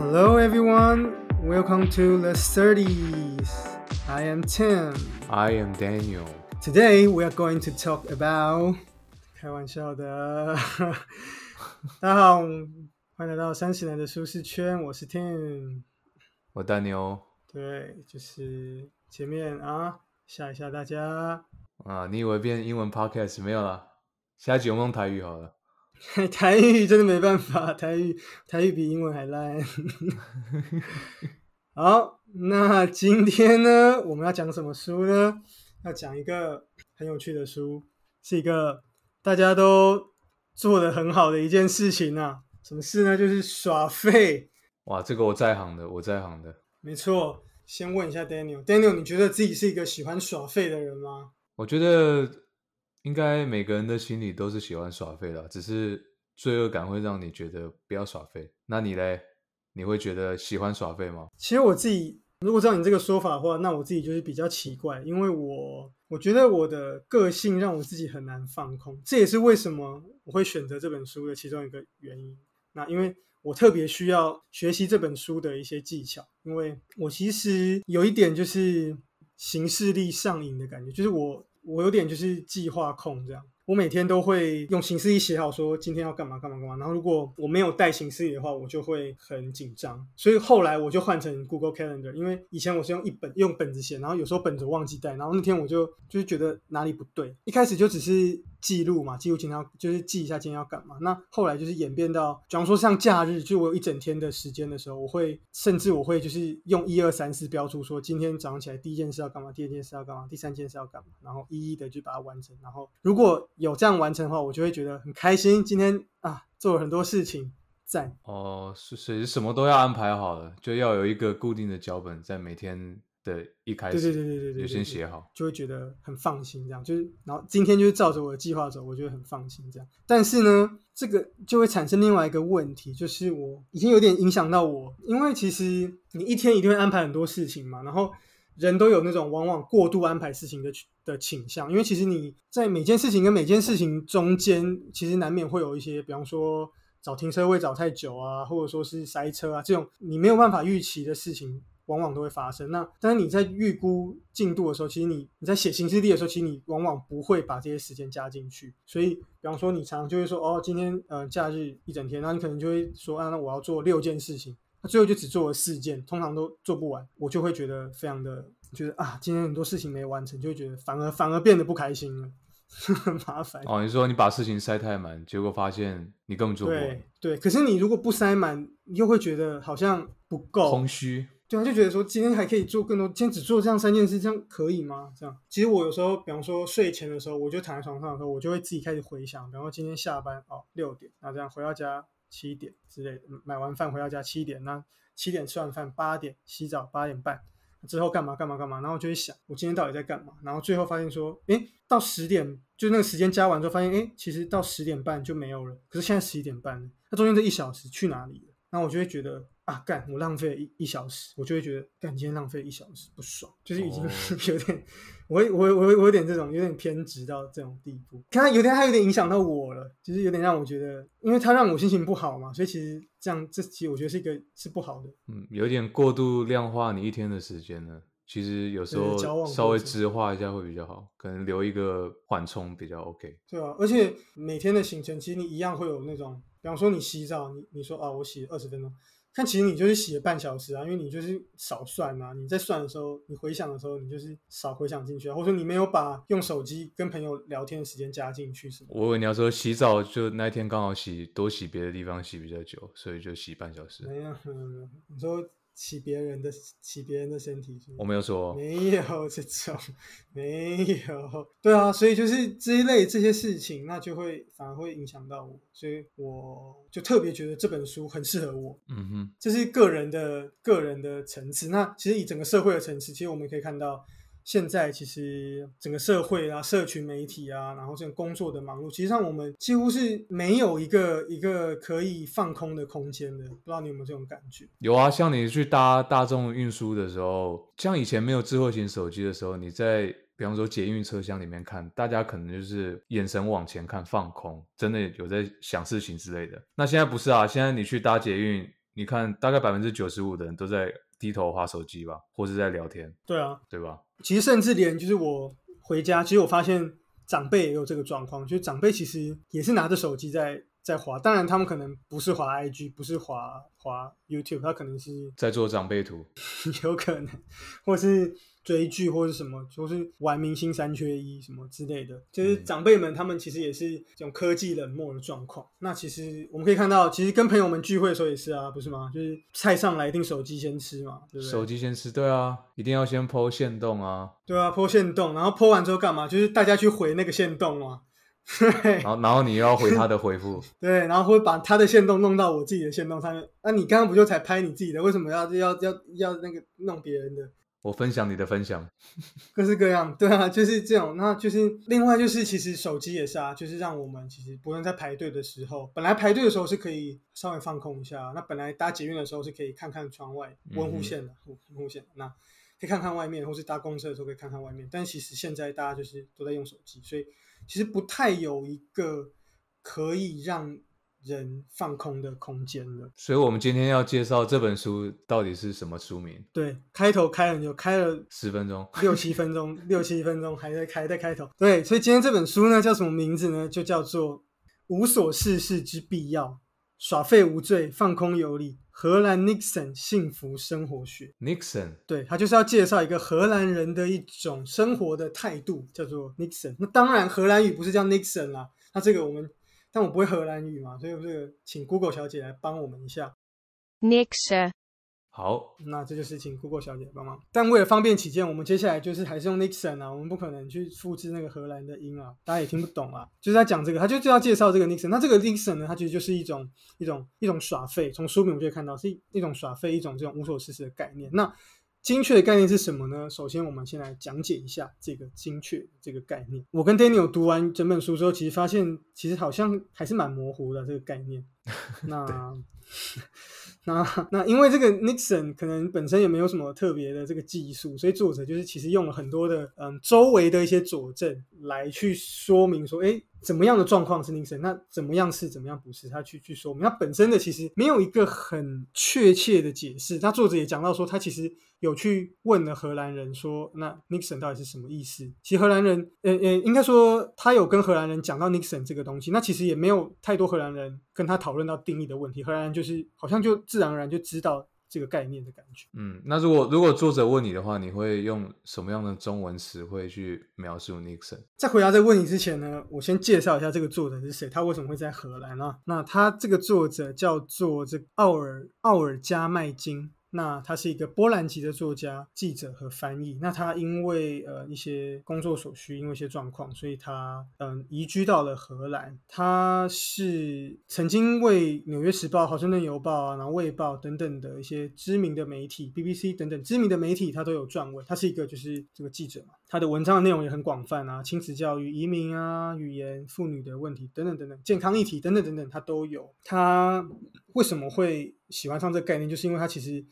Hello, everyone. Welcome to the 30s. I am Tim. I am Daniel. Today we are going to talk about 开玩笑的。大家好，欢迎来到三十年的舒适圈。我是 Tim。我 Daniel。对，就是前面啊，吓一吓大家啊。你以为变英文 podcast 没有了？下集我们用台语好了。 台语真的没办法，台语台语比英文还烂。好，那今天呢，我们要讲什么书呢？要讲一个很有趣的书，是一个大家都做的很好的一件事情啊。什么事呢？就是耍废。哇，这个我在行的，我在行的。没错，先问一下 Daniel，Daniel，你觉得自己是一个喜欢耍废的人吗？我觉得。应该每个人的心里都是喜欢耍废的，只是罪恶感会让你觉得不要耍废。那你嘞？你会觉得喜欢耍废吗？其实我自己，如果照你这个说法的话，那我自己就是比较奇怪，因为我我觉得我的个性让我自己很难放空，这也是为什么我会选择这本书的其中一个原因。那因为我特别需要学习这本书的一些技巧，因为我其实有一点就是形式力上瘾的感觉，就是我。我有点就是计划控这样，我每天都会用形式一写好说今天要干嘛干嘛干嘛，然后如果我没有带形式一的话，我就会很紧张，所以后来我就换成 Google Calendar，因为以前我是用一本用本子写，然后有时候本子忘记带，然后那天我就就是觉得哪里不对，一开始就只是。记录嘛，记录今天要就是记一下今天要干嘛。那后来就是演变到，比方说像假日，就我有一整天的时间的时候，我会甚至我会就是用一二三四标注说今天早上起来第一件事要干嘛，第二件事要干嘛，第三件事要干嘛，然后一一的就把它完成。然后如果有这样完成的话，我就会觉得很开心。今天啊做了很多事情，赞哦，是是什么都要安排好了，就要有一个固定的脚本在每天。的一开始，对对对对对对，就先写好，就会觉得很放心。这样就是，然后今天就是照着我的计划走，我觉得很放心。这样，但是呢，这个就会产生另外一个问题，就是我已经有点影响到我，因为其实你一天一定会安排很多事情嘛，然后人都有那种往往过度安排事情的的倾向，因为其实你在每件事情跟每件事情中间，其实难免会有一些，比方说找停车位找太久啊，或者说是塞车啊，这种你没有办法预期的事情。往往都会发生。那但是你在预估进度的时候，其实你你在写行事历的时候，其实你往往不会把这些时间加进去。所以，比方说你常常就会说，哦，今天呃假日一整天，那你可能就会说，啊，那我要做六件事情，那最后就只做了四件，通常都做不完，我就会觉得非常的觉得啊，今天很多事情没完成，就会觉得反而反而变得不开心了，很麻烦。哦，你说你把事情塞太满，结果发现你根本做不完。对对，可是你如果不塞满，又会觉得好像不够，空虚。对啊，就觉得说今天还可以做更多，今天只做这样三件事，这样可以吗？这样，其实我有时候，比方说睡前的时候，我就躺在床上的时候，我就会自己开始回想，比方说今天下班哦六点，那这样回到家七点之类的，买完饭回到家七点，那七点吃完饭八点洗澡八点半之后干嘛干嘛干嘛，然后就会想我今天到底在干嘛，然后最后发现说，哎，到十点就那个时间加完之后，发现哎，其实到十点半就没有了，可是现在十一点半，那中间这一小时去哪里了？那我就会觉得。啊，干！我浪费了一一小时，我就会觉得干今天浪费一小时不爽，就是已经 有点，我我我我有点这种有点偏执到这种地步。看有点他有点影响到我了，就是有点让我觉得，因为他让我心情不好嘛，所以其实这样这其实我觉得是一个是不好的。嗯，有点过度量化你一天的时间呢。其实有时候稍微直化一下会比较好，可能留一个缓冲比较 OK。对啊，而且每天的行程其实你一样会有那种，比方说你洗澡，你你说啊我洗二十分钟。看，其实你就是洗了半小时啊，因为你就是少算啊。你在算的时候，你回想的时候，你就是少回想进去啊，或者说你没有把用手机跟朋友聊天的时间加进去，什么？我以为你要说洗澡，就那一天刚好洗多洗别的地方洗比较久，所以就洗半小时。没有没有，你说。洗别人的骑别人的身体，我没有说，没有这种，没有，对啊，所以就是这一类这些事情，那就会反而会影响到我，所以我就特别觉得这本书很适合我，嗯哼，这是个人的个人的层次，那其实以整个社会的层次，其实我们可以看到。现在其实整个社会啊、社群媒体啊，然后这种工作的忙碌，其实上我们几乎是没有一个一个可以放空的空间的。不知道你有没有这种感觉？有啊，像你去搭大众运输的时候，像以前没有智慧型手机的时候，你在比方说捷运车厢里面看，大家可能就是眼神往前看，放空，真的有在想事情之类的。那现在不是啊，现在你去搭捷运。你看，大概百分之九十五的人都在低头划手机吧，或是在聊天，对啊，对吧？其实甚至连就是我回家，其实我发现长辈也有这个状况，就是长辈其实也是拿着手机在在滑，当然他们可能不是滑 IG，不是滑滑 YouTube，他可能是在做长辈图，有可能，或是追剧或是什么，就是玩明星三缺一什么之类的，就是长辈们他们其实也是这种科技冷漠的状况。那其实我们可以看到，其实跟朋友们聚会的时候也是啊，不是吗？就是菜上来一定手机先吃嘛，对不对？手机先吃，对啊，一定要先剖线洞啊，对啊，剖线洞，然后剖完之后干嘛？就是大家去回那个线洞啊。对，然后然后你又要回他的回复，对，然后会把他的线动弄到我自己的线动上面。那你刚刚不就才拍你自己的？为什么要要要要那个弄别人的？我分享你的分享，各式各样，对啊，就是这种。那就是另外就是，其实手机也是啊，就是让我们其实不论在排队的时候，本来排队的时候是可以稍微放空一下。那本来搭捷运的时候是可以看看窗外温户线的温户线，那可以看看外面，或是搭公车的时候可以看看外面。但其实现在大家就是都在用手机，所以其实不太有一个可以让。人放空的空间了，所以我们今天要介绍这本书到底是什么书名？对，开头开了就开了十分钟，六七分钟，六七分钟还在开在开头。对，所以今天这本书呢叫什么名字呢？就叫做《无所事事之必要：耍废无罪，放空有理——荷兰 Nixon 幸福生活学》。Nixon，对他就是要介绍一个荷兰人的一种生活的态度，叫做 Nixon。那当然，荷兰语不是叫 Nixon 啦，那这个我们。但我不会荷兰语嘛，所以这个请 Google 小姐来帮我们一下。Nixon，好，那这就是请 Google 小姐帮忙。但为了方便起见，我们接下来就是还是用 Nixon 啊，我们不可能去复制那个荷兰的音啊，大家也听不懂啊。就是在讲这个，他就就要介绍这个 Nixon。那这个 Nixon 呢，它其实就是一种一种一种耍废，从书名我就可以看到是一种耍废，一种这种无所事事的概念。那精确的概念是什么呢？首先，我们先来讲解一下这个精确这个概念。我跟 Daniel 读完整本书之后，其实发现，其实好像还是蛮模糊的这个概念。那。那那因为这个 Nixon 可能本身也没有什么特别的这个技术，所以作者就是其实用了很多的嗯周围的一些佐证来去说明说，哎，怎么样的状况是 Nixon，那怎么样是怎么样不是，他去去说明。他本身的其实没有一个很确切的解释。他作者也讲到说，他其实有去问了荷兰人说，那 Nixon 到底是什么意思？其实荷兰人，呃呃，应该说他有跟荷兰人讲到 Nixon 这个东西，那其实也没有太多荷兰人跟他讨论到定义的问题。荷兰人就是好像就。自然而然就知道这个概念的感觉。嗯，那如果如果作者问你的话，你会用什么样的中文词汇去描述 Nixon？在回答这个问题之前呢，我先介绍一下这个作者是谁，他为什么会在荷兰啊？那他这个作者叫做这奥尔奥尔加麦金。那他是一个波兰籍的作家、记者和翻译。那他因为呃一些工作所需，因为一些状况，所以他嗯移居到了荷兰。他是曾经为《纽约时报》《华盛顿邮报》啊，然后《卫报》等等的一些知名的媒体，BBC 等等知名的媒体，他都有撰文。他是一个就是这个记者嘛，他的文章的内容也很广泛啊，亲子教育、移民啊、语言、妇女的问题等等等等，健康议题等等等等，他都有。他为什么会？喜欢上这个概念，就是因为他其实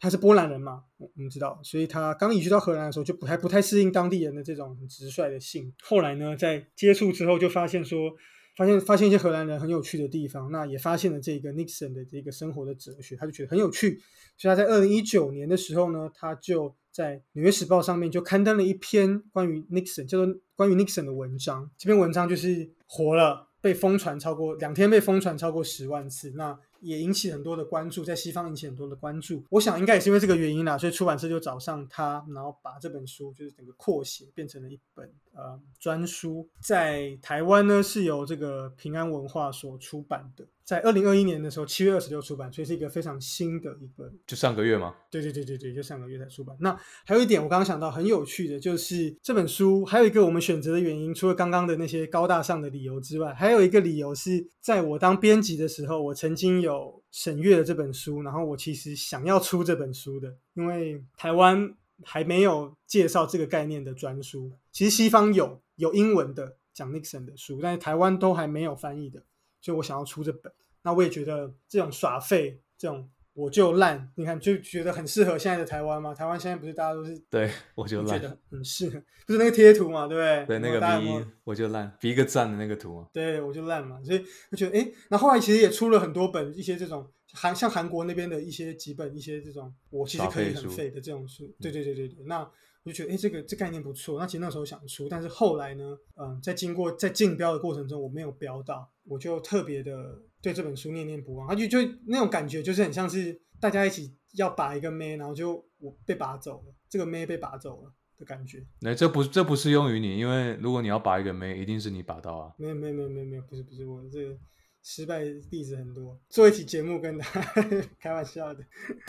他是波兰人嘛，我们知道，所以他刚移居到荷兰的时候就不太不太适应当地人的这种直率的性。后来呢，在接触之后，就发现说，发现发现一些荷兰人很有趣的地方，那也发现了这个 Nixon 的这个生活的哲学，他就觉得很有趣。所以他在二零一九年的时候呢，他就在《纽约时报》上面就刊登了一篇关于 Nixon 叫做关于 Nixon 的文章。这篇文章就是火了，被疯传超过两天，被疯传超过十万次。那也引起很多的关注，在西方引起很多的关注。我想应该也是因为这个原因啦，所以出版社就找上他，然后把这本书就是整个扩写，变成了一本呃专书。在台湾呢，是由这个平安文化所出版的。在二零二一年的时候，七月二十六出版，所以是一个非常新的一本。就上个月吗？对对对对对，就上个月才出版。那还有一点，我刚刚想到很有趣的，就是这本书还有一个我们选择的原因，除了刚刚的那些高大上的理由之外，还有一个理由是在我当编辑的时候，我曾经有审阅了这本书，然后我其实想要出这本书的，因为台湾还没有介绍这个概念的专书，其实西方有有英文的讲 Nixon 的书，但是台湾都还没有翻译的。所以我想要出这本，那我也觉得这种耍废，这种我就烂，你看就觉得很适合现在的台湾嘛。台湾现在不是大家都是对我就烂，觉得很适合，不是那个贴图嘛，对不对？对那个比我就烂，比一个赞的那个图对我就烂嘛，所以我觉得哎，那后来其实也出了很多本一些这种。韩像韩国那边的一些几本一些这种我其实可以很废的这种书，对对对对对，那我就觉得哎这个这概念不错，那其实那时候想出，但是后来呢，嗯，在经过在竞标的过程中我没有标到，我就特别的对这本书念念不忘，他就就那种感觉就是很像是大家一起要拔一个妹，然后就我被拔走了，这个妹被拔走了。的感觉，那这不这不适用于你，因为如果你要拔一个妹，一定是你拔到啊。没有没有没有没有没有，不是不是我这个失败例子很多，做一期节目跟他 开玩笑的，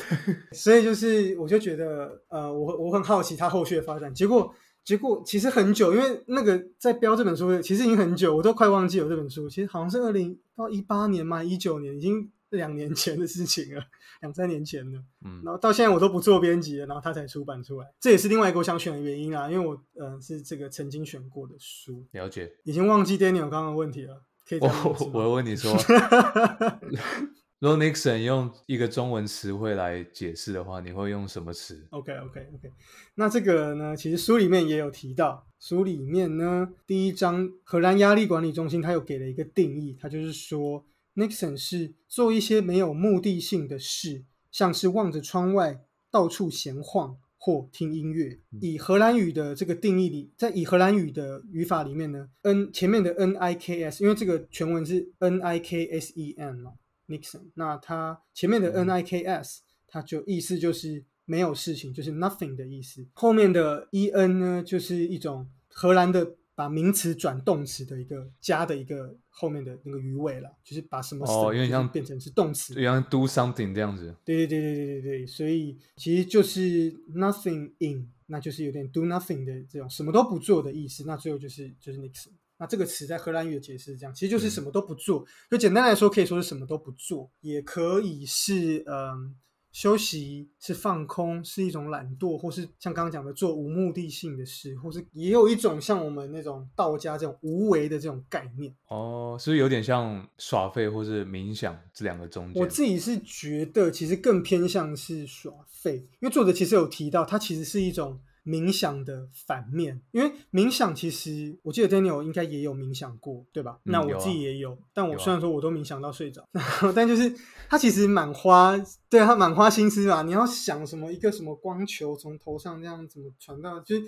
所以就是我就觉得呃，我我很好奇他后续的发展，结果结果其实很久，因为那个在标这本书其实已经很久，我都快忘记有这本书，其实好像是二零到一八年嘛，一九年已经。两年前的事情了，两三年前了，嗯，然后到现在我都不做编辑了，然后他才出版出来，这也是另外一个我想选的原因啊，因为我呃是这个曾经选过的书，了解，已经忘记 Daniel 刚刚问题了，我我问你说，如果 Nixon 用一个中文词汇来解释的话，你会用什么词？OK OK OK，那这个呢，其实书里面也有提到，书里面呢第一章荷兰压力管理中心，它有给了一个定义，它就是说。Nixon 是做一些没有目的性的事，像是望着窗外到处闲晃或听音乐。以荷兰语的这个定义里，在以荷兰语的语法里面呢，n 前面的 n i k s，因为这个全文是 n i k s e n 嘛，Nixon，那它前面的 n i k s，它就意思就是没有事情，就是 nothing 的意思。后面的 e n 呢，就是一种荷兰的。把名词转动词的一个加的一个后面的那个余尾了，就是把什么哦，因为像变成是动词，像 do something 这样子。对对对对对对对，所以其实就是 nothing in，那就是有点 do nothing 的这种什么都不做的意思。那最后就是就是 nix。那这个词在荷兰语的解释是这样，其实就是什么都不做。就简单来说，可以说是什么都不做，也可以是嗯。休息是放空，是一种懒惰，或是像刚刚讲的做无目的性的事，或是也有一种像我们那种道家这种无为的这种概念。哦，是不是有点像耍废或是冥想这两个中间？我自己是觉得其实更偏向是耍废，因为作者其实有提到，它其实是一种。冥想的反面，因为冥想其实我记得 Daniel 应该也有冥想过，对吧？那我自己也有，但我虽然说我都冥想到睡着，但就是他其实蛮花，对他蛮花心思吧。你要想什么一个什么光球从头上这样怎么传到，就是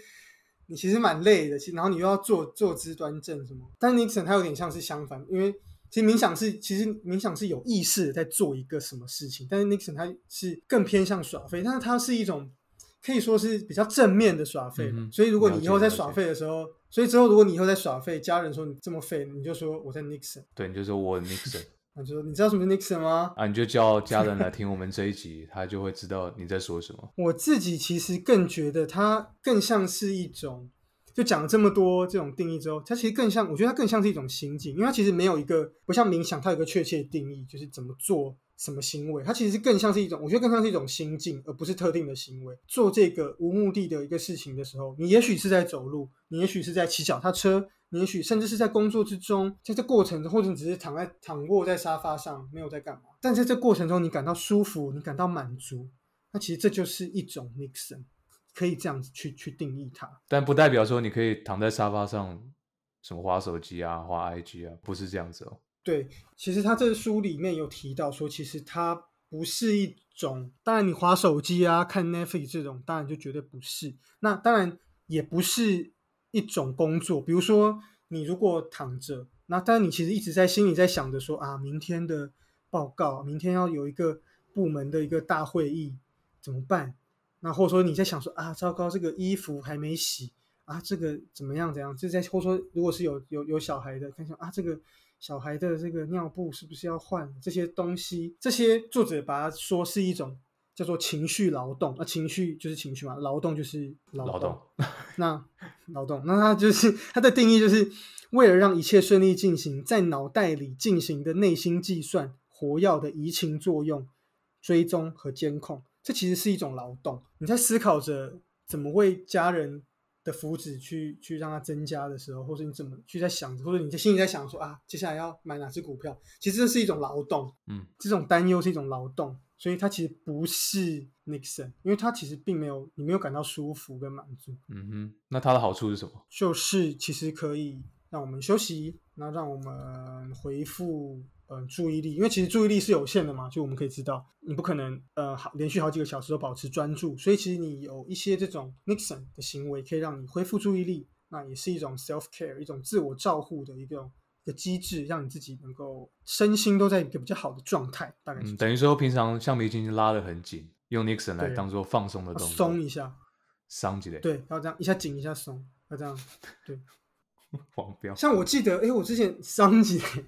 你其实蛮累的。其实然后你又要坐坐姿端正什么，但 Nixon 他有点像是相反，因为其实冥想是其实冥想是有意识在做一个什么事情，但是 Nixon 他是更偏向耍飞，但是它是一种。可以说是比较正面的耍废，所以如果你以后在耍废的时候，所以之后如果你以后在耍废，家人说你这么废，你就说我在 Nixon，对，你就说我 Nixon，那就说你知道什么 Nixon 吗？啊，你就叫家人来听我们这一集，他就会知道你在说什么。我自己其实更觉得它更像是一种，就讲了这么多这种定义之后，它其实更像，我觉得它更像是一种心境，因为它其实没有一个不像冥想，它有一个确切定义，就是怎么做。什么行为？它其实更像是一种，我觉得更像是一种心境，而不是特定的行为。做这个无目的的一个事情的时候，你也许是在走路，你也许是在骑脚踏车，你也许甚至是在工作之中，在这过程中，或者你只是躺在躺卧在沙发上，没有在干嘛。但在这过程中，你感到舒服，你感到满足，那其实这就是一种 Nixon，可以这样子去去定义它。但不代表说你可以躺在沙发上，什么滑手机啊，滑 IG 啊，不是这样子哦。对，其实他这书里面有提到说，其实它不是一种，当然你划手机啊、看 Netflix 这种，当然就绝对不是。那当然也不是一种工作，比如说你如果躺着，那当然你其实一直在心里在想着说啊，明天的报告，明天要有一个部门的一个大会议，怎么办？那或者说你在想说啊，糟糕，这个衣服还没洗啊，这个怎么样怎样？就在或者说如果是有有有小孩的，看想啊，这个。小孩的这个尿布是不是要换？这些东西，这些作者把它说是一种叫做情绪劳动。那情绪就是情绪嘛，劳动就是劳动。那劳动，那它就是它的定义，就是为了让一切顺利进行，在脑袋里进行的内心计算、活药的移情作用、追踪和监控。这其实是一种劳动。你在思考着怎么为家人。的福祉去去让它增加的时候，或者你怎么去在想，或者你在心里在想说啊，接下来要买哪只股票，其实这是一种劳动，嗯，这种担忧是一种劳动，所以它其实不是 Nixon，因为它其实并没有你没有感到舒服跟满足，嗯哼，那它的好处是什么？就是其实可以让我们休息，那让我们回复呃注意力，因为其实注意力是有限的嘛，就我们可以知道，你不可能呃好连续好几个小时都保持专注，所以其实你有一些这种 Nixon 的行为，可以让你恢复注意力，那也是一种 self care，一种自我照护的一个一个机制，让你自己能够身心都在一个比较好的状态，大概是嗯，等于说平常橡皮筋拉得很紧，用 Nixon 来当做放松的要动作，松一下，伤起来，对，要这样一下紧一下松，要这样。对 黄标。像我记得，哎，我之前上集，哎，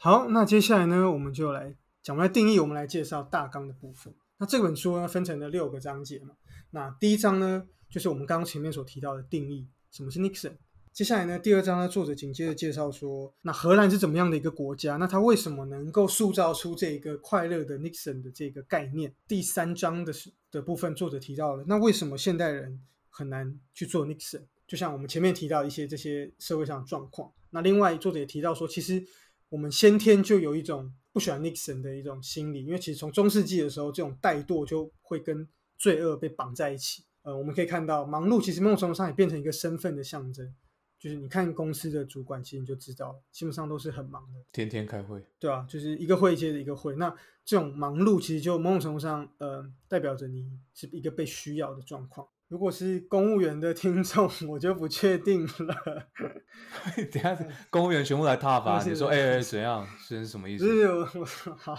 好，那接下来呢，我们就来讲完定义，我们来介绍大纲的部分。那这本书呢，分成了六个章节嘛。那第一章呢，就是我们刚刚前面所提到的定义，什么是 Nixon。接下来呢，第二章呢，作者紧接着介绍说，那荷兰是怎么样的一个国家？那它为什么能够塑造出这一个快乐的 Nixon 的这个概念？第三章的的部分，作者提到了，那为什么现代人很难去做 Nixon？就像我们前面提到一些这些社会上的状况。那另外作者也提到说，其实我们先天就有一种不喜欢 Nixon 的一种心理，因为其实从中世纪的时候，这种怠惰就会跟罪恶被绑在一起。呃，我们可以看到，忙碌其实某种程度上也变成一个身份的象征。就是你看公司的主管，其实你就知道了，基本上都是很忙的，天天开会，对啊，就是一个会接着一个会。那这种忙碌，其实就某种程度上，呃，代表着你是一个被需要的状况。如果是公务员的听众，我就不确定了。等一下公务员全部来踏伐，是你说哎哎怎样？是什么意思？不是我我 好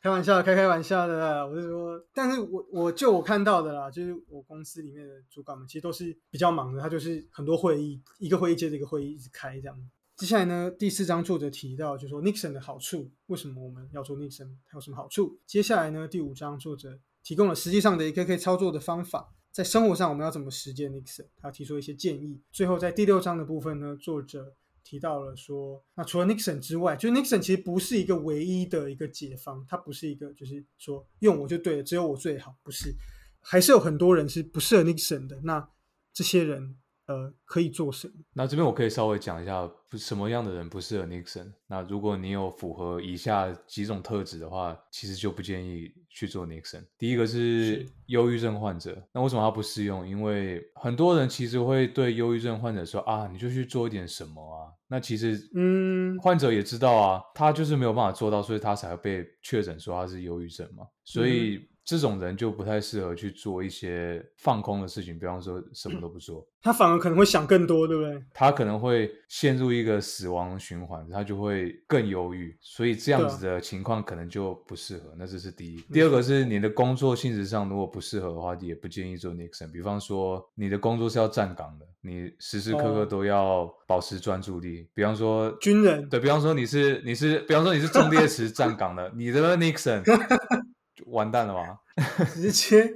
开玩笑，开开玩笑的啦。我是说，但是我我就我看到的啦，就是我公司里面的主管们其实都是比较忙的，他就是很多会议，一个会议接着一个会议一直开这样。接下来呢，第四章作者提到，就是说 Nixon 的好处，为什么我们要做 Nixon，它有什么好处？接下来呢，第五章作者提供了实际上的一个可以操作的方法，在生活上我们要怎么实践 Nixon，他提出一些建议。最后在第六章的部分呢，作者提到了说，那除了 Nixon 之外，就 Nixon 其实不是一个唯一的一个解方，它不是一个就是说用我就对了，只有我最好，不是，还是有很多人是不适合 Nixon 的。那这些人呃可以做什么？那这边我可以稍微讲一下，不什么样的人不适合 Nixon。那如果你有符合以下几种特质的话，其实就不建议去做 Nixon。第一个是是忧郁症患者，那为什么他不适用？因为很多人其实会对忧郁症患者说啊，你就去做一点什么啊。那其实，嗯患者也知道啊，他就是没有办法做到，所以他才会被确诊说他是忧郁症嘛。所以这种人就不太适合去做一些放空的事情，比方说什么都不做。他反而可能会想更多，对不对？他可能会陷入一个死亡循环，他就会更忧郁，所以这样子的情况可能就不适合。那这是第一。第二个是你的工作性质上如果不适合的话，也不建议做 Nixon。比方说你的工作是要站岗的，你时时刻刻哦都要保持专注力。比方说军人对，比方说你是你是，比方说你是重列池站岗的，你的 Nixon 就 完蛋了嘛？直接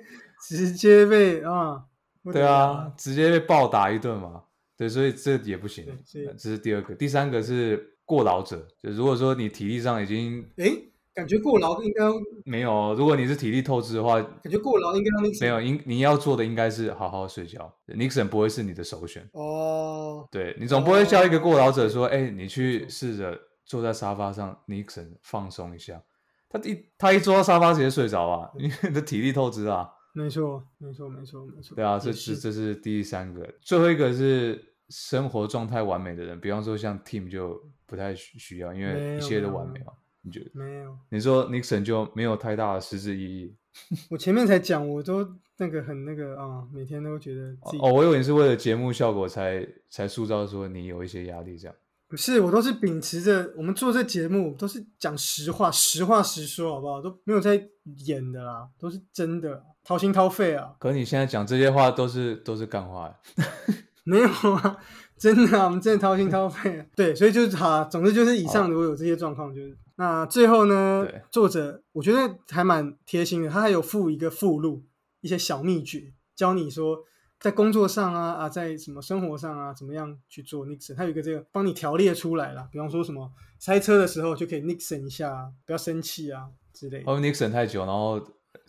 直接被啊，对啊，，直接被暴打一顿嘛。对，所以这也不行。这是第二个，第三个是过劳者。就如果说你体力上已经哎，感觉过劳应该没有，如果你是体力透支的话，感觉过劳应该没有，应你要做的应该是好好睡觉。Nixon 不会是你的首选。哦，对你总不会叫一个过劳者说：“哎、你去试着坐在沙发上，Nixon 放松一下。”他一他一坐到沙发直接睡着啊，因为你的体力透支啊。没错，没错，没错，没错。对啊，这是这是第三个，最后一个是生活状态完美的人，比方说像 Tim 就不太需需要，因为一切都完美嘛。你觉得？没有。你说 Nixon 就没有太大的实质意义？我前面才讲，我都那个很那个啊，每天都觉得自己、哦，我以为你是为了节目效果才才塑造说你有一些压力这样。不是，我都是秉持着我们做这节目都是讲实话，实话实说，好不好？都没有在演的啦，都是真的，掏心掏肺啊，可是你现在讲这些话都是都是干话欸，没有啊，真的啊，我们真的掏心掏肺、啊。对，所以就是好啊，总之就是以上如果有这些状况，就是那最后呢，作者我觉得还蛮贴心的，他还有附一个附录，一些小秘诀，教你说在工作上啊啊，在什么生活上啊，怎么样去做 Nixon，它有一个这个帮你条列出来了，比方说什么塞车的时候就可以 Nixon 一下啊，不要生气啊之类的。后面 Nixon 太久，然后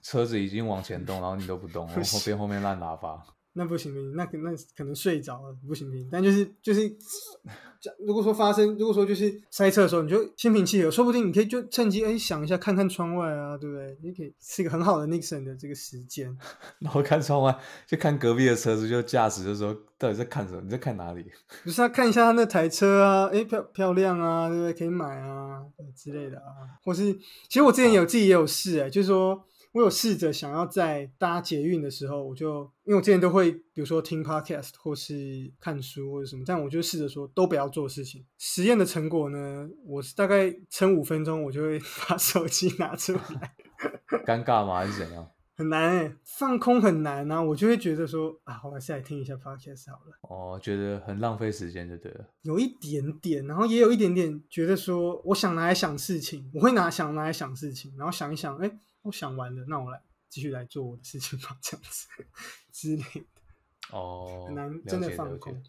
车子已经往前动，然后你都不动，然后后边后面烂喇叭。那不行不行，那可那可能睡着了，不行不行。但就是就是，如果说发生，如果说就是塞车的时候，你就心平气和，说不定你可以就趁机哎想一下，看看窗外啊，对不对？你可以是一个很好的 Nixon 的这个时间。然后看窗外，就看隔壁的车子，就驾驶的时候到底在看什么？你在看哪里？不是他，看一下他那台车啊，哎漂漂亮啊，对不对？可以买啊之类的啊，或是其实我之前有自己也有试哎、就是说。我有试着想要在搭捷运的时候，我就因为我之前都会，比如说听 podcast 或是看书或者什么，但我就试着说都不要做事情。实验的成果呢，我是大概撑五分钟，我就会 把手机拿出来。尴尬吗？还是怎样？很难哎、放空很难啊，我就会觉得说啊，我还是来听一下 podcast 好了。哦，觉得很浪费时间，就对了。有一点点，然后也有一点点觉得说，我想拿来想事情，我会拿想拿来想事情，然后想一想，哎，我想完了，那我来继续来做我的事情吧，这样子之类的，哦，很难真的放空。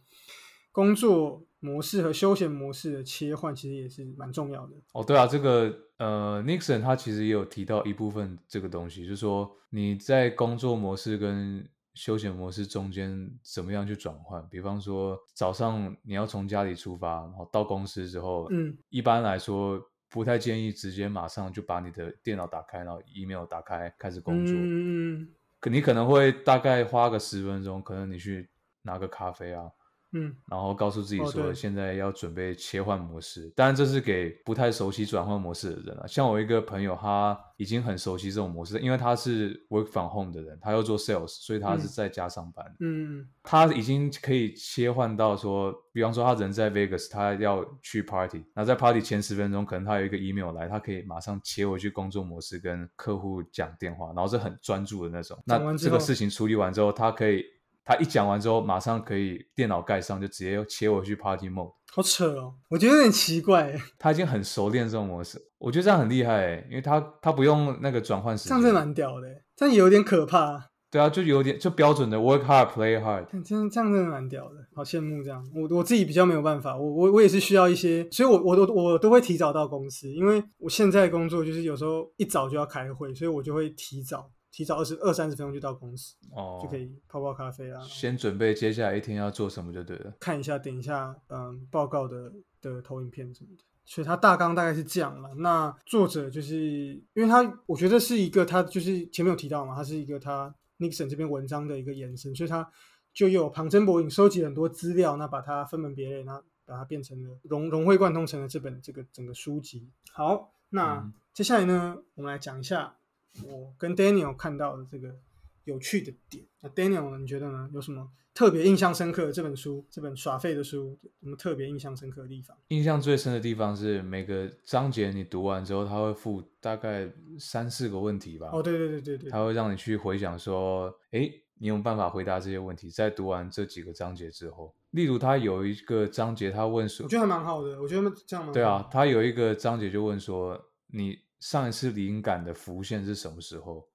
工作模式和休闲模式的切换，其实也是蛮重要的。哦，对啊，这个呃，Nixon 他其实也有提到一部分这个东西，就是说你在工作模式跟休闲模式中间怎么样去转换。比方说早上你要从家里出发，然后到公司之后，嗯，一般来说不太建议直接马上就把你的电脑打开，然后 email 打开开始工作。嗯可你可能会大概花个十分钟，可能你去拿个咖啡啊，嗯然后告诉自己说现在要准备切换模式。当然，这是给不太熟悉转换模式的人啊。像我一个朋友，他已经很熟悉这种模式，因为他是 work from home 的人，他要做 sales，所以他是嗯在家上班。嗯他已经可以切换到说，比方说他人在 Vegas，他要去 party，那在 party 前十分钟，可能他有一个 email 来，他可以马上切回去工作模式，跟客户讲电话，然后是很专注的那种。那这个事情处理完之后，他可以，他一讲完之后，马上可以电脑盖上，就直接切回去 party mode。好扯哦，我觉得有点奇怪欸，他已经很熟练这种模式，我觉得这样很厉害欸，因为他他不用那个转换时间。这样真的蛮屌的欸，但也有点可怕。对啊，就有点就标准的 work hard play hard。但这样这样真的蛮屌的，好羡慕这样。我我自己比较没有办法，我我我也是需要一些，所以我我都我都会提早到公司，因为我现在工作就是有时候一早就要开会，所以我就会提早提早二十二三十分钟就到公司，哦，就可以泡泡咖啡啊，先准备接下来一天要做什么就对了。看一下等一下嗯报告的的投影片什么的。所以他大纲大概是这样了。那作者就是因为他，我觉得是一个他就是前面有提到嘛，他是一个他 Nixon 这篇文章的一个延伸，所以他就有旁征博引，收集很多资料，那把它分门别类，那把它变成了融融会贯通成了这本这个整个书籍。好，那嗯接下来呢，我们来讲一下我跟 Daniel 看到的这个有趣的点。那 Daniel 呢，你觉得呢？有什么特别印象深刻的这本书，这本耍废的书，有什么特别印象深刻的地方？印象最深的地方是每个章节你读完之后，他会附大概三四个问题吧。哦，对对对对对，他会让你去回想说，哎，你有办法回答这些问题？在读完这几个章节之后，例如他有一个章节，他问说我，觉得还蛮好的，我觉得这样蛮好对啊，，他有一个章节就问说，你上一次灵感的浮现是什么时候？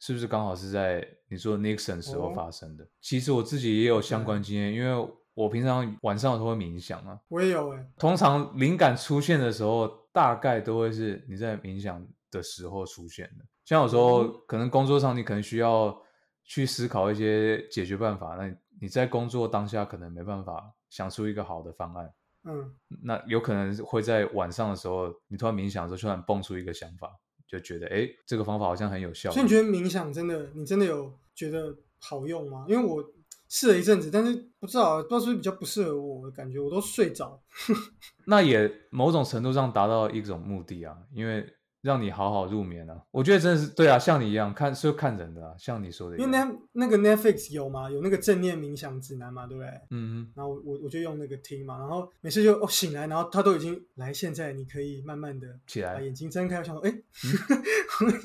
是不是刚好是在你做 Nixon 时候哦发生的？其实我自己也有相关经验，因为我平常晚上都会冥想啊，我也有哎、通常灵感出现的时候，大概都会是你在冥想的时候出现的。像有时候嗯可能工作上你可能需要去思考一些解决办法，那你在工作当下可能没办法想出一个好的方案，嗯，那有可能会在晚上的时候，你突然冥想的时候，突然蹦出一个想法，就觉得哎，诶这个方法好像很有效。所以你觉得冥想真的，你真的有觉得好用吗？因为我试了一阵子，但是不知道不知道是不是比较不适合我的感觉，我都睡着。那也某种程度上达到一种目的啊，因为让你好好入眠啊。我觉得真的是对啊，像你一样看是看人的啊，像你说的一因样，为那那个 Netflix 有嘛，有那个正念冥想指南嘛，对不对？嗯然后我我我就用那个听嘛，然后每次就哦醒来，然后他都已经来，现在你可以慢慢的起来把眼睛睁开，我想说，哎，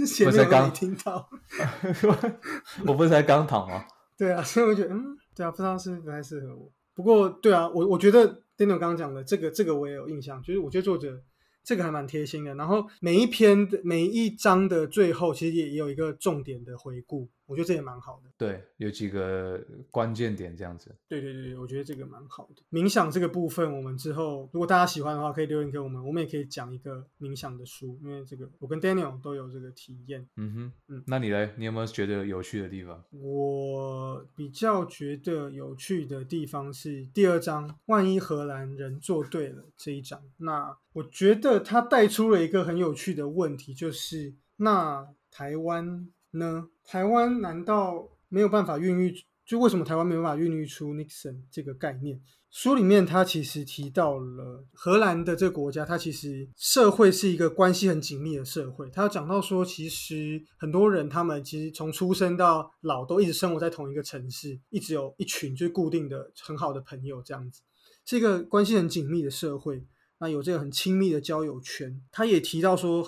前不是刚面我没听到，我不是才刚躺吗？对啊，所以我觉得，嗯，对啊，不知道是不是不太适合我。不过，对啊，我我觉得 Daniel 刚刚讲的这个，这个我也有印象，就是我觉得作者这个还蛮贴心的。然后每一篇的每一章的最后，其实也也有一个重点的回顾，我觉得这也蛮好的。对，有几个关键点这样子。对对对，我觉得这个蛮好的。冥想这个部分，我们之后如果大家喜欢的话，可以留言给我们，我们也可以讲一个冥想的书，因为这个我跟 Daniel 都有这个体验。嗯哼，嗯那你嘞？你有没有觉得有趣的地方？我比较觉得有趣的地方是第二章，万一荷兰人做对了这一章。那我觉得他带出了一个很有趣的问题，就是那台湾呢？台湾难道没有办法孕育？就为什么台湾没有办法孕育出 Nixon 这个概念？书里面他其实提到了荷兰的这个国家，它其实社会是一个关系很紧密的社会。他讲到说，其实很多人他们其实从出生到老都一直生活在同一个城市，一直有一群就是固定的很好的朋友，这样子是一个关系很紧密的社会。那有这个很亲密的交友圈。他也提到说，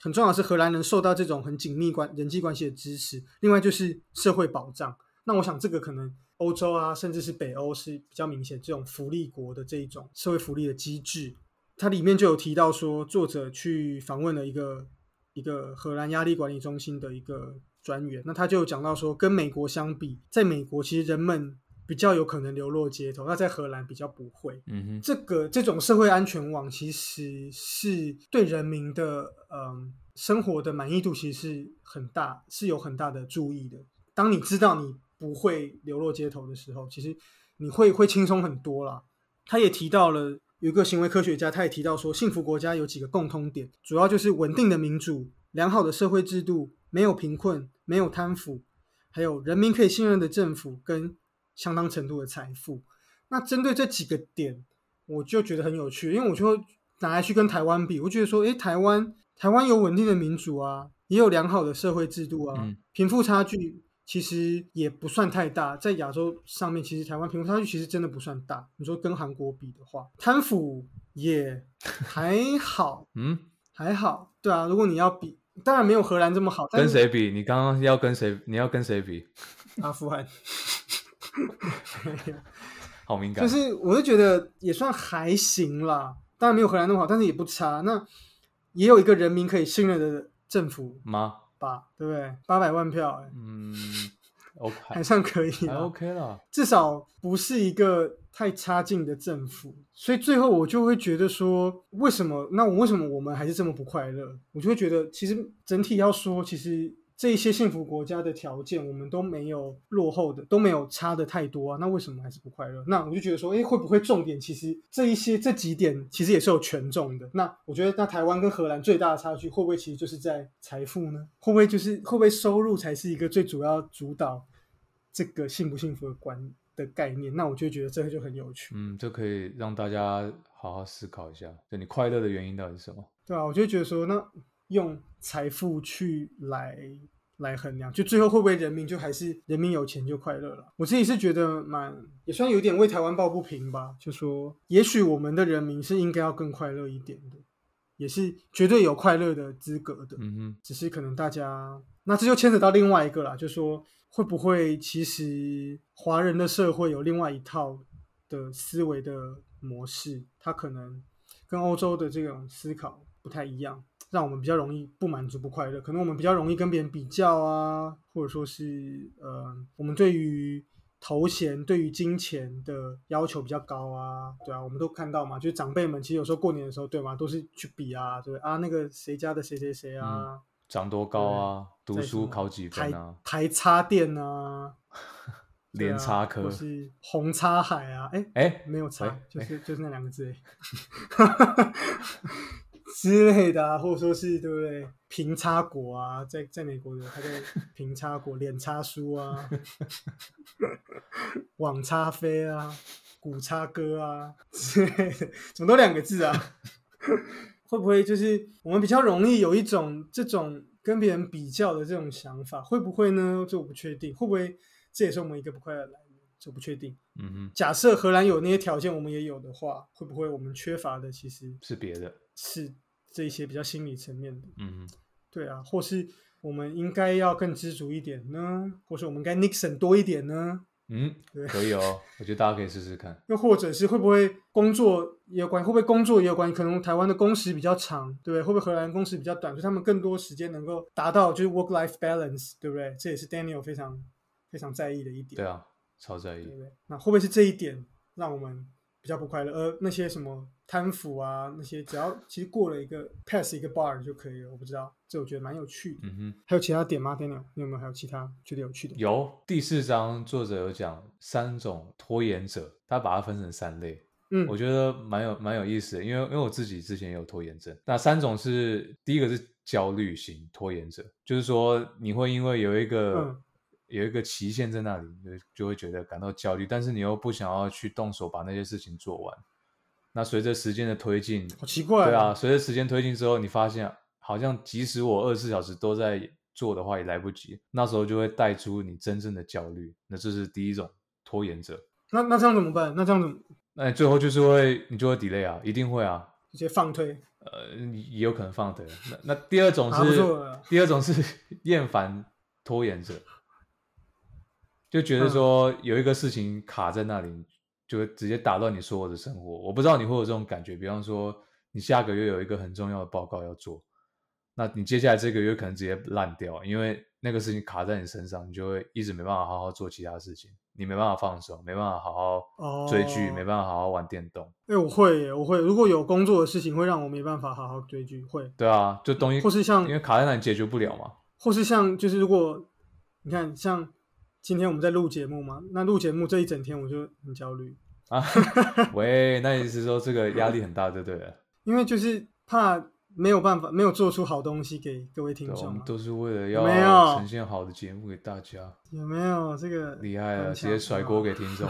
很重要是荷兰人受到这种很紧密关人际关系的支持，另外就是社会保障。那我想这个可能欧洲啊，甚至是北欧是比较明显这种福利国的这一种社会福利的机制。它里面就有提到说，作者去访问了一个一个荷兰压力管理中心的一个专员，那他就讲到说，跟美国相比，在美国其实人们比较有可能流落街头，那在荷兰比较不会。嗯哼，这个这种社会安全网其实是对人民的嗯生活的满意度其实是很大，是有很大的注意的。当你知道你不会流落街头的时候，其实你会会轻松很多啦。他也提到了有一个行为科学家，他也提到说，幸福国家有几个共通点，主要就是稳定的民主、良好的社会制度、没有贫困、没有贪腐，还有人民可以信任的政府跟相当程度的财富。那针对这几个点，我就觉得很有趣，因为我就拿来去跟台湾比，我觉得说，诶，台湾台湾有稳定的民主啊，也有良好的社会制度啊，嗯贫富差距其实也不算太大，在亚洲上面，其实台湾贫富差距其实真的不算大。你说跟韩国比的话，贪腐也还好，嗯，还好，对啊。如果你要比，当然没有荷兰这么好，跟谁比？你刚刚要跟谁？你要跟谁比？阿富汗，好敏感。就是我就觉得也算还行啦，当然没有荷兰那么好，但是也不差。那也有一个人民可以信任的政府吗？吧，对不对？八百万票、欸，嗯，OK，还算可以还。OK 了。至少不是一个太差劲的政府，所以最后我就会觉得说，为什么？那我为什么我们还是这么不快乐？我就会觉得，其实整体要说，其实这一些幸福国家的条件，我们都没有落后的，都没有差的太多啊。那为什么还是不快乐？那我就觉得说，诶，会不会重点其实这一些这几点其实也是有权重的？那我觉得，那台湾跟荷兰最大的差距，会不会其实就是在财富呢？会不会就是会不会收入才是一个最主要主导这个幸不幸福的观的概念，那我就觉得这个就很有趣，嗯，这可以让大家好好思考一下，就你快乐的原因到底是什么？对啊，我就觉得说，那用财富去来来衡量，就最后会不会人民就还是人民有钱就快乐了？我自己是觉得蛮也算有点为台湾抱不平吧，就说也许我们的人民是应该要更快乐一点的，也是绝对有快乐的资格的，嗯哼，只是可能大家，那这就牵扯到另外一个啦，就说会不会其实华人的社会有另外一套的思维的模式，它可能跟欧洲的这种思考不太一样，让我们比较容易不满足、不快乐。可能我们比较容易跟别人比较啊，或者说是呃，我们对于头衔、对于金钱的要求比较高啊，对啊，我们都看到嘛，就是长辈们其实有时候过年的时候，对吗，都是去比啊，对啊，那个谁家的谁谁谁啊。长多高啊？读书考几分啊？台插电啊，连插科或是红插海啊，哎、哎，没有插喂，就是就是那两个字而已 之类的啊，或者说是对不对？平插国啊，在在美国的他在平插国，脸插书啊，网插飞啊，古插哥啊之类的，怎么都两个字啊？会不会就是我们比较容易有一种这种跟别人比较的这种想法？会不会呢？这我不确定。会不会这也是我们一个不快乐的来源？就不确定。嗯哼，假设荷兰有那些条件，我们也有的话，会不会我们缺乏的其实是别的。是这一些比较心理层面的？嗯，对啊，或是我们应该要更知足一点呢？或是我们该 Nixon 多一点呢？嗯对，可以哦，我觉得大家可以试试看。又或者是会不会工作也有关，会不会工作也有关？可能台湾的工时比较长，对不对？会不会荷兰工时比较短，所以他们更多时间能够达到就是 work life balance，对不对？这也是 Daniel 非常非常在意的一点，对啊，超在意对。不对？那会不会是这一点让我们比较不快乐？而那些什么贪腐啊，那些只要其实过了一个 pass 一个 bar 就可以了，我不知道，这我觉得蛮有趣的。嗯哼。还有其他点吗？Daniel，你有没有还有其他觉得有趣的？有第四章，作者有讲三种拖延者，他把它分成三类，嗯我觉得蛮有蛮有意思的，因为因为我自己之前也有拖延症。那三种是第一个是焦虑型拖延者，就是说你会因为有一个、嗯有一个期限在那里，就就会觉得感到焦虑，但是你又不想要去动手把那些事情做完。那随着时间的推进，好奇怪、对啊，，随着时间推进之后，你发现好像即使我二十四小时都在做的话，也来不及。那时候就会带出你真正的焦虑，那这是第一种拖延者。那那这样怎么办？那这样怎么那你最后就是会，你就会 delay 啊，一定会啊，直接放推？呃，也有可能放腿。那那第二种是，第二种是 厌烦拖延者，就觉得嗯说有一个事情卡在那里，就会直接打乱你所有的生活。我不知道你会有这种感觉，比方说你下个月有一个很重要的报告要做，那你接下来这个月可能直接烂掉，因为那个事情卡在你身上，你就会一直没办法好好做其他事情，你没办法放手，没办法好好追剧，哦没办法好好玩电动。哎、我会耶，我会。如果有工作的事情会让我没办法好好追剧，会，对啊，就东西或是像因为卡在那里解决不了嘛。或是像就是如果你看像今天我们在录节目嘛，那录节目这一整天我就很焦虑，啊，喂，那意思是说这个压力很大，对不对。因为就是怕没有办法没有做出好东西给各位听众嘛。们都是为了要呈现好的节目给大家，有没有这个厉害了，直接甩锅给听众。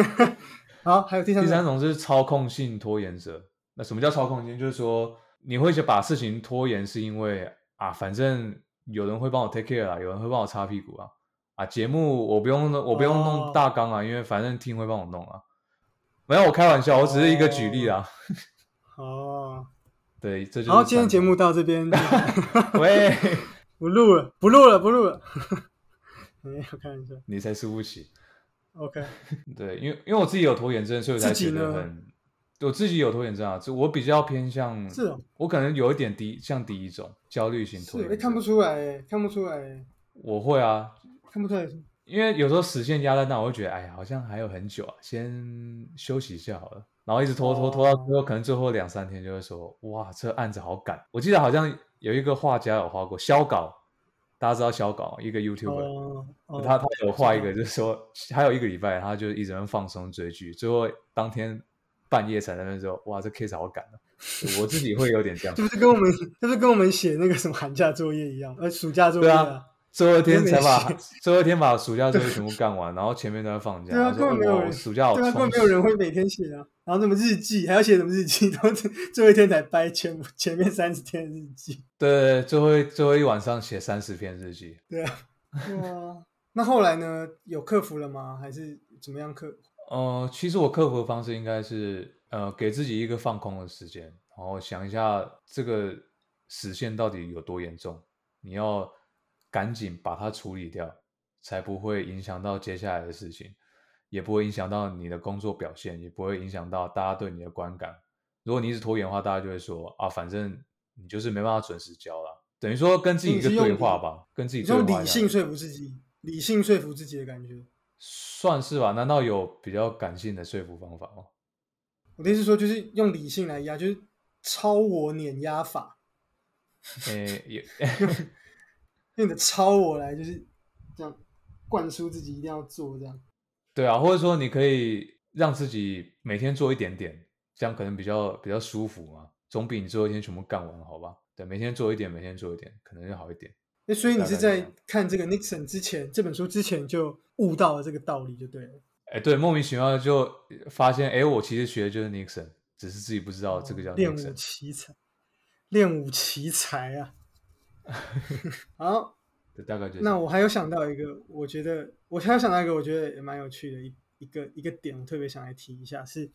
好，还有第三第三种，是操控性拖延者。那什么叫操控性？就是说你会把事情拖延，是因为啊，反正有人会帮我 take care 啦，有人会帮我擦屁股啊。啊，节目我不用弄，我不用弄哦大纲啊，因为反正听会帮我弄啊。没有，我开玩笑，我只是一个举例啊。哦，对，这就是。好，今天节目到这边，喂，不录了，不录了，不录了。没有开玩笑你才输不起。，OK，对，因为因为我自己有拖延症，所以我才觉得呢很，我自己有拖延症啊，这我比较偏向，是哦，我可能有一点第一像第一种焦虑型拖延症。看不出来，哎，看不出来，哎我会啊，看不出来，因为有时候时间压在那，我会觉得，哎呀，好像还有很久啊，先休息一下好了。然后一直拖拖拖到最后，可能最后两三天就会说，哇，这案子好赶。我记得好像有一个画家有画过肖稿，大家知道肖稿一个 YouTuber，、他他有画一个，就是说还有一个礼拜，他就一直在放松追剧，最后当天半夜才在那说，哇，这 case 好赶啊！我自己会有点这样是，不是跟我们，是不是跟我们写那个什么寒假作业一样，呃，暑假作业对啊，最后一天才把没最后一天把暑假作业全部干完，然后前面都在放假，对啊根本没有人暑假好对啊，根本没有人。会每天写啊，然后什么日记，还要写什么日记，都是最后一天才掰前前面三十天的日记，对最后一最后一晚上写三十篇日记。对啊，对啊。那后来呢？有克服了吗？还是怎么样克服？呃，其实我克服的方式应该是呃，给自己一个放空的时间，然后想一下这个实现到底有多严重，你要赶紧把它处理掉，才不会影响到接下来的事情，也不会影响到你的工作表现，也不会影响到大家对你的观感。如果你一直拖延的话，大家就会说啊，反正你就是没办法准时交了，等于说跟自己一个对话吧，跟自己用理性说服自己，理性说服自己的感觉。算是吧？难道有比较感性的说服方法吗？我的意思是说，就是用理性来压，就是超我碾压法，诶、也 用你的超我来，就是这样灌输自己一定要做这样。对啊，或者说你可以让自己每天做一点点，这样可能比较比较舒服嘛，总比你最后一天全部干完好吧？对，每天做一点，每天做一点，可能就好一点。那所以你是在看这个 Nixon 之前，这本书之前就悟到了这个道理，就对了。哎，对，莫名其妙就发现，哎，我其实学的就是 Nixon，只是自己不知道这个叫哦练武 Nixon。奇才，练武奇才啊！好，对，大概就是。那我还有想到一个，我觉得我还有想到一个，我觉得也蛮有趣的一一个一个点，我特别想来提一下，是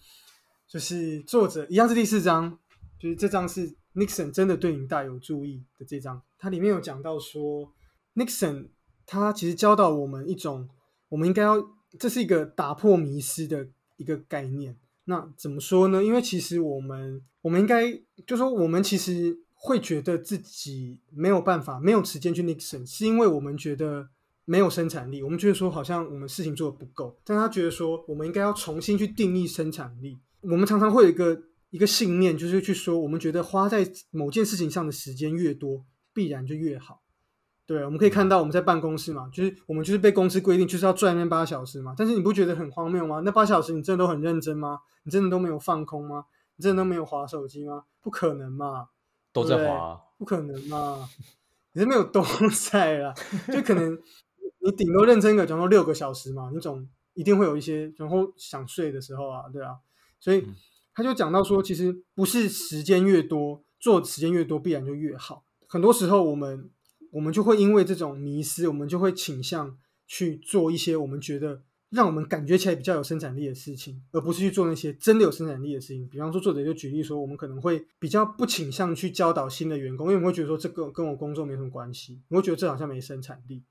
就是作者一样是第四章，就是这章是 Nixon 真的对你大有注意的这章，它里面有讲到说，Nixon 他其实教导我们一种我们应该要，这是一个打破迷失的一个概念。那怎么说呢？因为其实我们，我们应该就说，我们其实会觉得自己没有办法，没有时间去 Nixon，是因为我们觉得没有生产力。我们觉得说，好像我们事情做的不够。但他觉得说，我们应该要重新去定义生产力。我们常常会有一个一个信念，就是去说，我们觉得花在某件事情上的时间越多，必然就越好。对，我们可以看到我们在办公室嘛，就是我们就是被公司规定就是要赚那八小时嘛。但是你不觉得很荒谬吗？那八小时你真的都很认真吗？你真的都没有放空吗？你真的都没有划手机吗？不可能嘛，都在划，不可能嘛，你是没有都在 啦，就可能你顶多认真个，讲说六个小时嘛，你总一定会有一些然后想睡的时候啊，对啊。所以他就讲到说，其实不是时间越多做时间越多必然就越好，很多时候我们。我们就会因为这种迷失，我们就会倾向去做一些我们觉得让我们感觉起来比较有生产力的事情，而不是去做那些真的有生产力的事情。比方说，作者就举例说，我们可能会比较不倾向去教导新的员工，因为我们会觉得说这个跟我工作没什么关系，我会觉得这好像没生产力。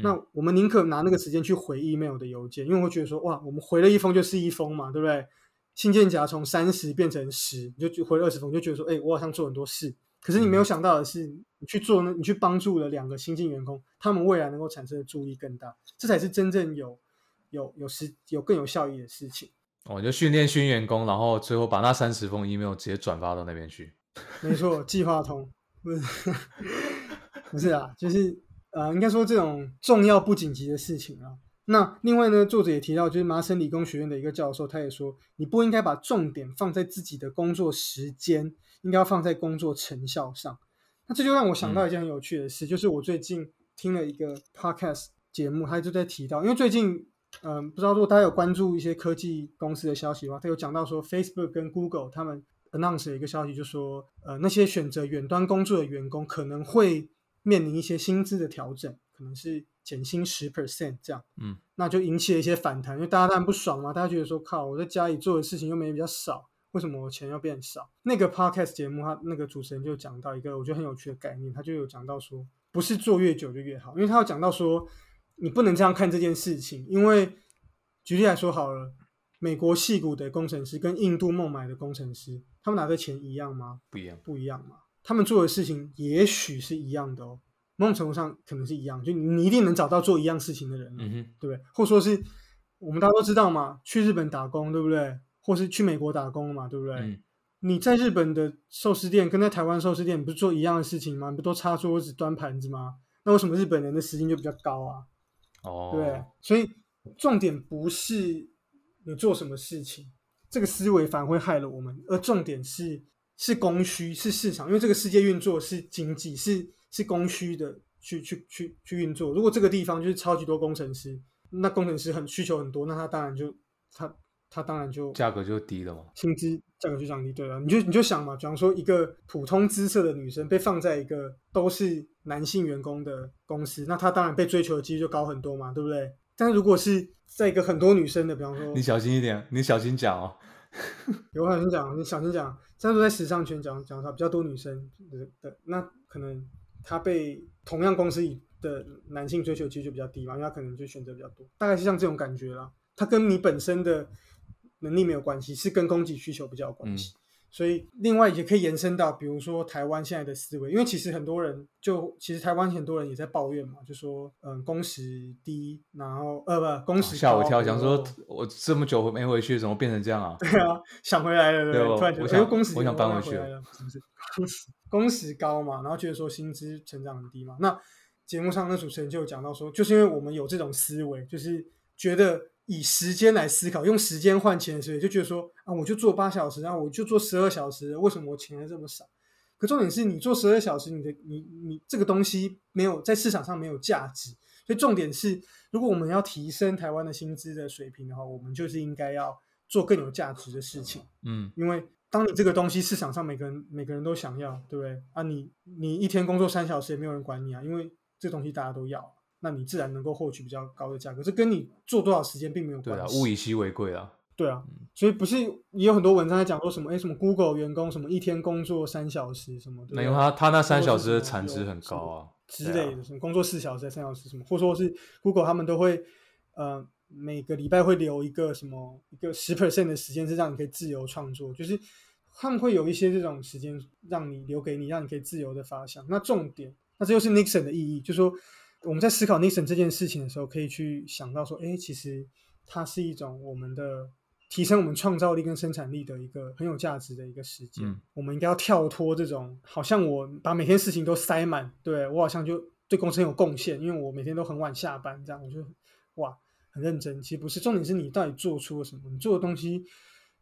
那我们宁可拿那个时间去回 email 的邮件，因为我会觉得说，哇，我们回了一封就是一封嘛，对不对？信件夹从三十变成十，你就回了二十封，就觉得说，哎，我好像做很多事。可是你没有想到的是，你去做呢，你去帮助了两个新进员工，他们未来能够产生的注意更大，这才是真正有有有实有更有效益的事情。哦，就训练新员工，然后最后把那三十封 email 直接转发到那边去。没错，计划通不是 不是啊，就是呃，应该说这种重要不紧急的事情啊。那另外呢，作者也提到，就是麻省理工学院的一个教授，他也说，你不应该把重点放在自己的工作时间。应该要放在工作成效上，那这就让我想到一件很有趣的事，就是我最近听了一个 podcast 节目，他就在提到，因为最近，嗯，不知道如果大家有关注一些科技公司的消息的话，他有讲到说，Facebook 跟 Google 他们 announce 一个消息，就说，呃，那些选择远端工作的员工可能会面临一些薪资的调整，可能是减薪十 percent 这样，嗯，那就引起了一些反弹，因为大家当然不爽嘛，大家觉得说，靠，我在家里做的事情又没比较少。为什么我钱要变少？那个 podcast 节目，他那个主持人就讲到一个我觉得很有趣的概念，他就有讲到说，不是做越久就越好，因为他有讲到说，你不能这样看这件事情，因为举例来说好了，美国戏骨的工程师跟印度孟买的工程师，他们拿的钱一样吗？不一样，不一样嘛。他们做的事情也许是一样的哦，某种程度上可能是一样，就你一定能找到做一样事情的人，嗯哼，对不对？或者说是我们大家都知道嘛，去日本打工，对不对？或是去美国打工嘛，对不对？你在日本的寿司店跟在台湾寿司店不是做一样的事情吗？不都擦桌子、端盘子吗？那为什么日本人的时薪就比较高啊？哦，对，所以重点不是你做什么事情，这个思维反而会害了我们，而重点是是供需，是市场，因为这个世界运作是经济，是是供需的去去去去运作。如果这个地方就是超级多工程师，那工程师很需求很多，那他当然就他。他当然就价格就低了嘛，薪资价格就降低，对啊，你就你就想嘛，比方说一个普通姿色的女生被放在一个都是男性员工的公司，那他当然被追求的几率就高很多嘛，对不对？但是如果是在一个很多女生的，比方说，你小心一点，你小心讲哦，有小心讲，你小心讲。但是在时尚圈讲讲她比较多女生的的，那可能他被同样公司的男性追求几率就比较低嘛，因为她可能就选择比较多，大概是像这种感觉啦。她跟你本身的。能力没有关系，是跟供给需求比较有关系。所以另外也可以延伸到，比如说台湾现在的思维，因为其实很多人就其实台湾很多人也在抱怨嘛，就说嗯工时低，然后呃不工时吓我一跳，想说我这么久没回去，怎么变成这样啊？对啊，想回来了，对突然我想工时我想搬回去了，是不是？工时工时高嘛，然后觉得说薪资成长很低嘛。那节目上那主持人就有讲到说，就是因为我们有这种思维，就是觉得。以时间来思考，用时间换钱，所以就觉得说啊，我就做八小时，然后我就做十二小时，为什么我钱还这么少？可重点是你做十二小时，你的你你这个东西没有在市场上没有价值。所以重点是，如果我们要提升台湾的薪资的水平的话，我们就是应该要做更有价值的事情。嗯，因为当你这个东西市场上每个人每个人都想要，对不对？啊，你你一天工作三小时也没有人管你啊，因为这东西大家都要。那你自然能够获取比较高的价格，这跟你做多少时间并没有关系。对啊，物以稀为贵啊。对啊，所以不是也有很多文章在讲说什么？哎，什么 Google 员工什么一天工作三小时什么？那因为他他那三小时的产值很高啊之类的，什么工作四小时三小时什么，或者说是 Google 他们都会呃每个礼拜会留一个什么一个十 percent 的时间是让你可以自由创作，就是他们会有一些这种时间让你留给你，让你可以自由的发想。那重点，那这就是 Nixon 的意义，就是说我们在思考 Nissan 这件事情的时候，可以去想到说，哎，其实它是一种我们的。提升我们创造力跟生产力的一个很有价值的一个时间，我们应该要跳脱这种好像我把每天事情都塞满，对我好像就对公司很有贡献，因为我每天都很晚下班，这样我就哇很认真。其实不是，重点是你到底做出了什么？你做的东西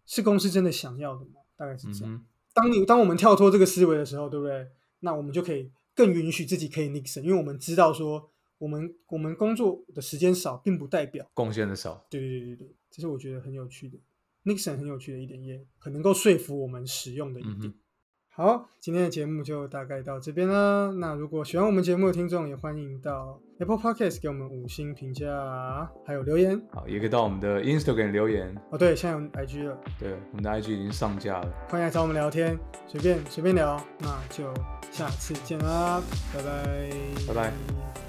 是公司真的想要的吗？大概是这样。当你当我们跳脱这个思维的时候，对不对？那我们就可以更允许自己可以 nixon，因为我们知道说我们我们工作的时间少，并不代表贡献的少。对对对对对。这是我觉得很有趣的，Nixon 很有趣的一点，也很能够说服我们使用的一点。好，今天的节目就大概到这边啦。那如果喜欢我们节目的听众，也欢迎到 Apple Podcast 给我们五星评价，还有留言。好，也可以到我们的 Instagram 留言。哦，对，现在有 IG 了。对，我们的 IG 已经上架了。欢迎来找我们聊天，随便随便聊。那就下次见啦，拜拜，拜拜。